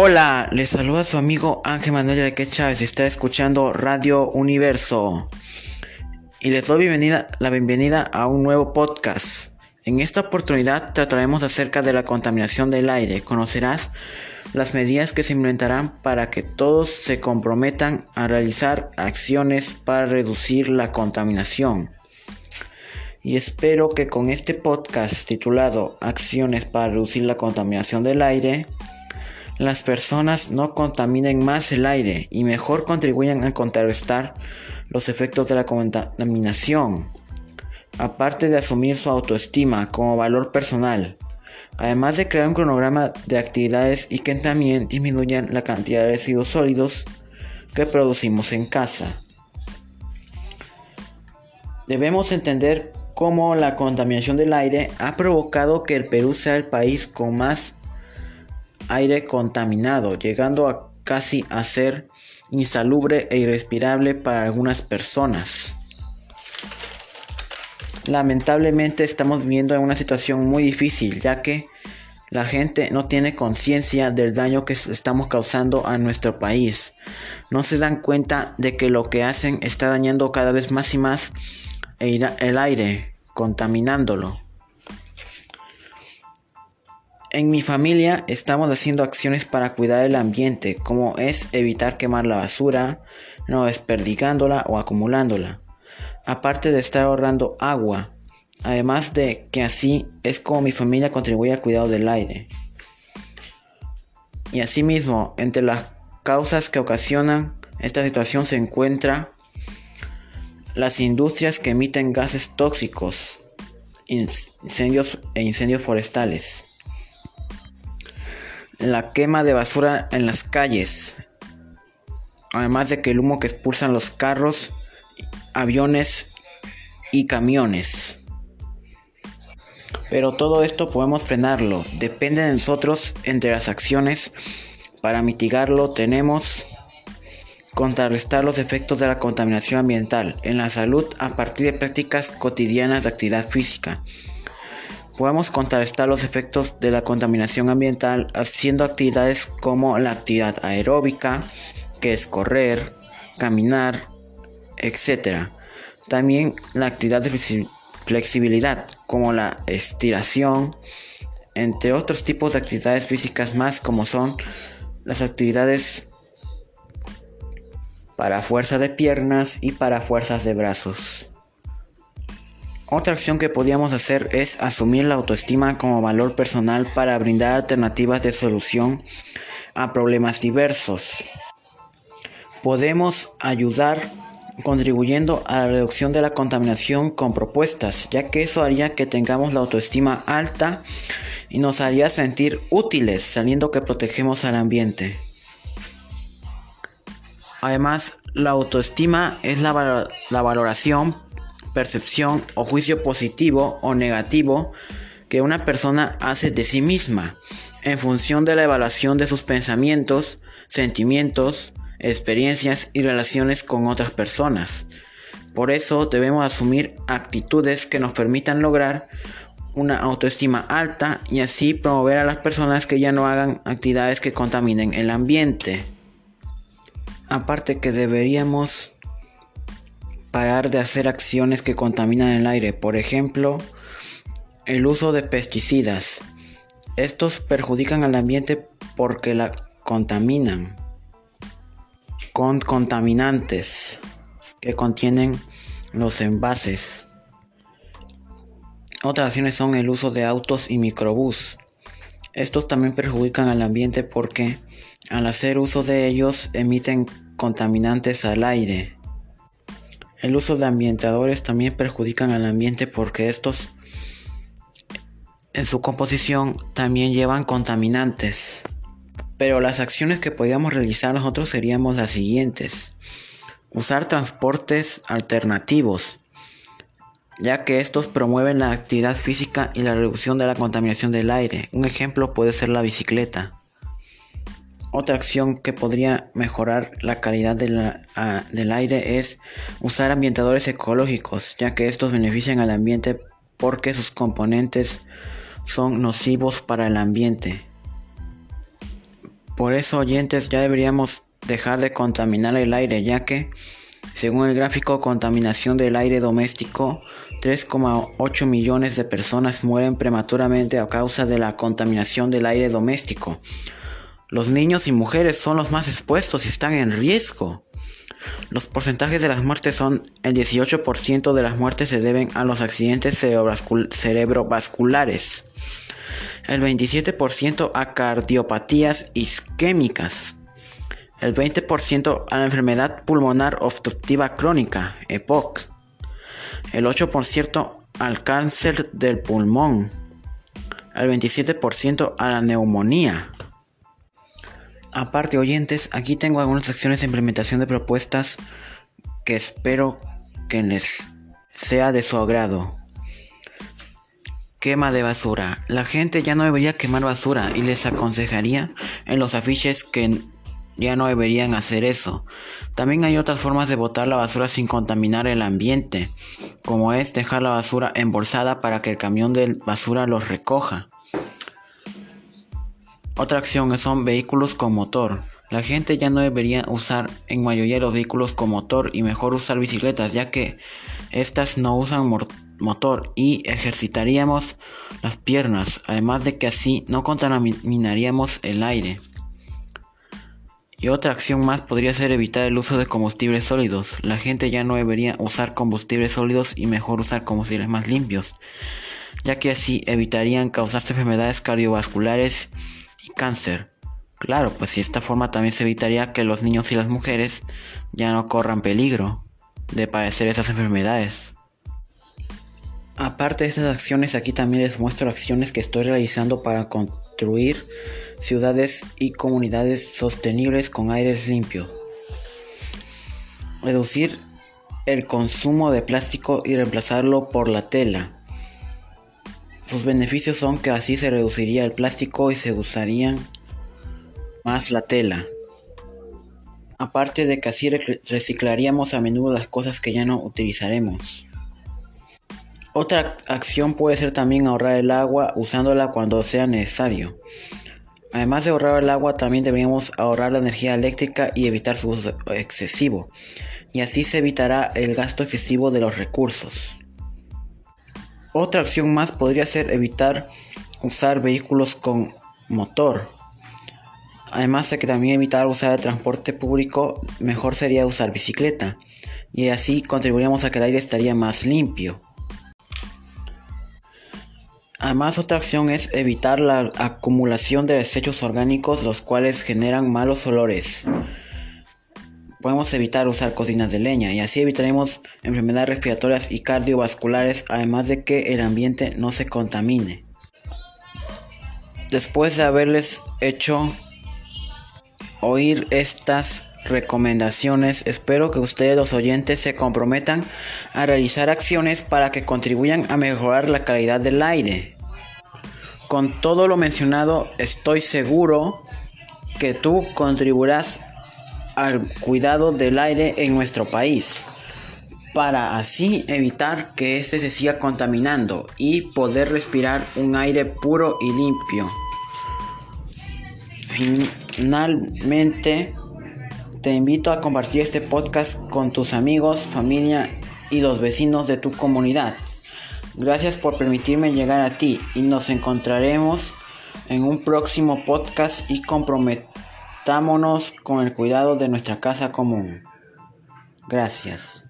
Hola, les saluda su amigo Ángel Manuel Reque Chávez. Está escuchando Radio Universo. Y les doy bienvenida, la bienvenida a un nuevo podcast. En esta oportunidad trataremos acerca de la contaminación del aire. Conocerás las medidas que se implementarán para que todos se comprometan a realizar acciones para reducir la contaminación. Y espero que con este podcast titulado Acciones para reducir la contaminación del aire, las personas no contaminen más el aire y mejor contribuyan a contrarrestar los efectos de la contaminación, aparte de asumir su autoestima como valor personal, además de crear un cronograma de actividades y que también disminuyan la cantidad de residuos sólidos que producimos en casa. Debemos entender cómo la contaminación del aire ha provocado que el Perú sea el país con más aire contaminado, llegando a casi a ser insalubre e irrespirable para algunas personas. Lamentablemente estamos viviendo en una situación muy difícil, ya que la gente no tiene conciencia del daño que estamos causando a nuestro país. No se dan cuenta de que lo que hacen está dañando cada vez más y más el aire, contaminándolo. En mi familia estamos haciendo acciones para cuidar el ambiente, como es evitar quemar la basura, no desperdigándola o acumulándola, aparte de estar ahorrando agua, además de que así es como mi familia contribuye al cuidado del aire. Y asimismo, entre las causas que ocasionan esta situación se encuentra las industrias que emiten gases tóxicos, incendios e incendios forestales la quema de basura en las calles, además de que el humo que expulsan los carros, aviones y camiones. Pero todo esto podemos frenarlo, depende de nosotros entre las acciones. Para mitigarlo tenemos contrarrestar los efectos de la contaminación ambiental en la salud a partir de prácticas cotidianas de actividad física Podemos contrarrestar los efectos de la contaminación ambiental haciendo actividades como la actividad aeróbica, que es correr, caminar, etc. También la actividad de flexibilidad, como la estiración, entre otros tipos de actividades físicas más como son las actividades para fuerza de piernas y para fuerzas de brazos. Otra acción que podíamos hacer es asumir la autoestima como valor personal para brindar alternativas de solución a problemas diversos. Podemos ayudar contribuyendo a la reducción de la contaminación con propuestas, ya que eso haría que tengamos la autoestima alta y nos haría sentir útiles sabiendo que protegemos al ambiente. Además, la autoestima es la, la valoración percepción o juicio positivo o negativo que una persona hace de sí misma en función de la evaluación de sus pensamientos, sentimientos, experiencias y relaciones con otras personas. Por eso debemos asumir actitudes que nos permitan lograr una autoestima alta y así promover a las personas que ya no hagan actividades que contaminen el ambiente. Aparte que deberíamos parar de hacer acciones que contaminan el aire, por ejemplo, el uso de pesticidas. Estos perjudican al ambiente porque la contaminan con contaminantes que contienen los envases. Otras acciones son el uso de autos y microbús. Estos también perjudican al ambiente porque al hacer uso de ellos emiten contaminantes al aire. El uso de ambientadores también perjudican al ambiente porque estos en su composición también llevan contaminantes. Pero las acciones que podríamos realizar nosotros seríamos las siguientes. Usar transportes alternativos, ya que estos promueven la actividad física y la reducción de la contaminación del aire. Un ejemplo puede ser la bicicleta. Otra acción que podría mejorar la calidad del aire es usar ambientadores ecológicos, ya que estos benefician al ambiente porque sus componentes son nocivos para el ambiente. Por eso, oyentes, ya deberíamos dejar de contaminar el aire, ya que, según el gráfico Contaminación del aire doméstico, 3,8 millones de personas mueren prematuramente a causa de la contaminación del aire doméstico. Los niños y mujeres son los más expuestos y están en riesgo. Los porcentajes de las muertes son el 18% de las muertes se deben a los accidentes cerebrovasculares, el 27% a cardiopatías isquémicas, el 20% a la enfermedad pulmonar obstructiva crónica, EPOC, el 8% al cáncer del pulmón, el 27% a la neumonía. Aparte, oyentes, aquí tengo algunas acciones de implementación de propuestas que espero que les sea de su agrado. Quema de basura. La gente ya no debería quemar basura y les aconsejaría en los afiches que ya no deberían hacer eso. También hay otras formas de botar la basura sin contaminar el ambiente, como es dejar la basura embolsada para que el camión de basura los recoja. Otra acción son vehículos con motor. La gente ya no debería usar en mayoría los vehículos con motor y mejor usar bicicletas ya que estas no usan motor y ejercitaríamos las piernas, además de que así no contaminaríamos el aire. Y otra acción más podría ser evitar el uso de combustibles sólidos. La gente ya no debería usar combustibles sólidos y mejor usar combustibles más limpios, ya que así evitarían causarse enfermedades cardiovasculares cáncer. Claro, pues de esta forma también se evitaría que los niños y las mujeres ya no corran peligro de padecer esas enfermedades. Aparte de estas acciones, aquí también les muestro acciones que estoy realizando para construir ciudades y comunidades sostenibles con aires limpios. Reducir el consumo de plástico y reemplazarlo por la tela. Sus beneficios son que así se reduciría el plástico y se usarían más la tela. Aparte de que así reciclaríamos a menudo las cosas que ya no utilizaremos. Otra acción puede ser también ahorrar el agua usándola cuando sea necesario. Además de ahorrar el agua, también deberíamos ahorrar la energía eléctrica y evitar su uso excesivo. Y así se evitará el gasto excesivo de los recursos. Otra acción más podría ser evitar usar vehículos con motor. Además de que también evitar usar el transporte público, mejor sería usar bicicleta. Y así contribuiríamos a que el aire estaría más limpio. Además, otra acción es evitar la acumulación de desechos orgánicos, los cuales generan malos olores podemos evitar usar cocinas de leña y así evitaremos enfermedades respiratorias y cardiovasculares, además de que el ambiente no se contamine. Después de haberles hecho oír estas recomendaciones, espero que ustedes los oyentes se comprometan a realizar acciones para que contribuyan a mejorar la calidad del aire. Con todo lo mencionado, estoy seguro que tú contribuirás al cuidado del aire en nuestro país para así evitar que éste se siga contaminando y poder respirar un aire puro y limpio. Finalmente, te invito a compartir este podcast con tus amigos, familia y los vecinos de tu comunidad. Gracias por permitirme llegar a ti y nos encontraremos en un próximo podcast y comprometer con el cuidado de nuestra casa común. Gracias.